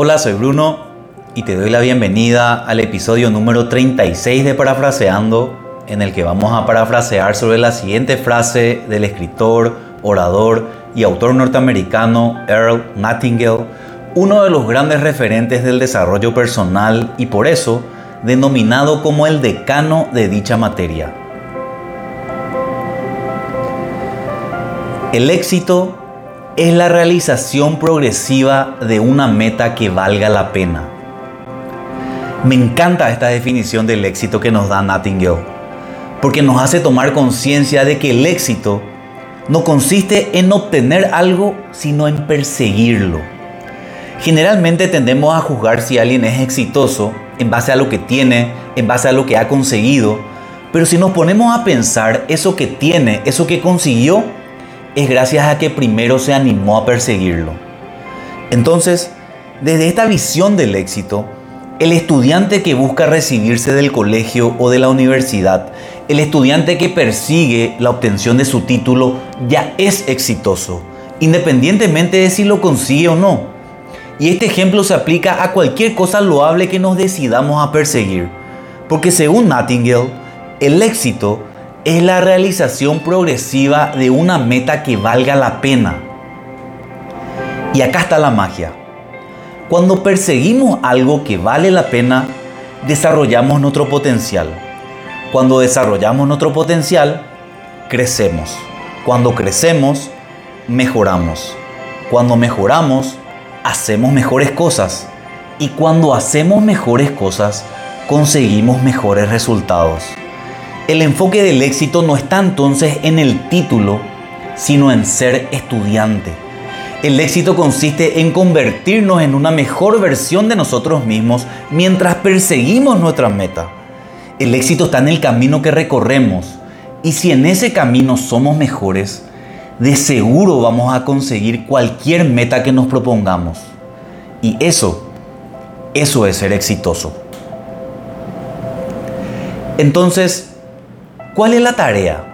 Hola, soy Bruno y te doy la bienvenida al episodio número 36 de Parafraseando, en el que vamos a parafrasear sobre la siguiente frase del escritor, orador y autor norteamericano Earl Nightingale, uno de los grandes referentes del desarrollo personal y por eso denominado como el decano de dicha materia. El éxito es la realización progresiva de una meta que valga la pena. Me encanta esta definición del éxito que nos da Nightingale, porque nos hace tomar conciencia de que el éxito no consiste en obtener algo, sino en perseguirlo. Generalmente tendemos a juzgar si alguien es exitoso en base a lo que tiene, en base a lo que ha conseguido, pero si nos ponemos a pensar eso que tiene, eso que consiguió, es gracias a que primero se animó a perseguirlo. Entonces, desde esta visión del éxito, el estudiante que busca recibirse del colegio o de la universidad, el estudiante que persigue la obtención de su título, ya es exitoso, independientemente de si lo consigue o no. Y este ejemplo se aplica a cualquier cosa loable que nos decidamos a perseguir, porque según Nightingale, el éxito es la realización progresiva de una meta que valga la pena. Y acá está la magia. Cuando perseguimos algo que vale la pena, desarrollamos nuestro potencial. Cuando desarrollamos nuestro potencial, crecemos. Cuando crecemos, mejoramos. Cuando mejoramos, hacemos mejores cosas. Y cuando hacemos mejores cosas, conseguimos mejores resultados. El enfoque del éxito no está entonces en el título, sino en ser estudiante. El éxito consiste en convertirnos en una mejor versión de nosotros mismos mientras perseguimos nuestra meta. El éxito está en el camino que recorremos y si en ese camino somos mejores, de seguro vamos a conseguir cualquier meta que nos propongamos. Y eso, eso es ser exitoso. Entonces, ¿Cuál es la tarea?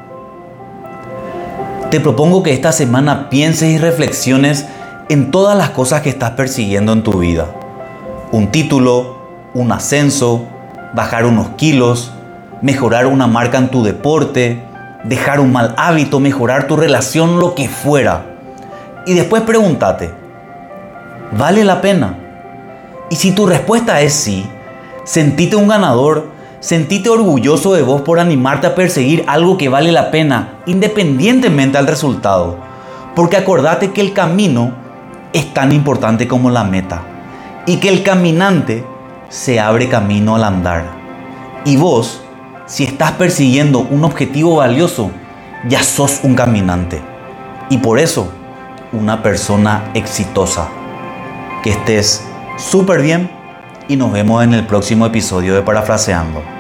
Te propongo que esta semana pienses y reflexiones en todas las cosas que estás persiguiendo en tu vida. Un título, un ascenso, bajar unos kilos, mejorar una marca en tu deporte, dejar un mal hábito, mejorar tu relación, lo que fuera. Y después pregúntate, ¿vale la pena? Y si tu respuesta es sí, sentite un ganador Sentite orgulloso de vos por animarte a perseguir algo que vale la pena, independientemente al resultado. Porque acordate que el camino es tan importante como la meta. Y que el caminante se abre camino al andar. Y vos, si estás persiguiendo un objetivo valioso, ya sos un caminante. Y por eso, una persona exitosa. Que estés súper bien y nos vemos en el próximo episodio de Parafraseando.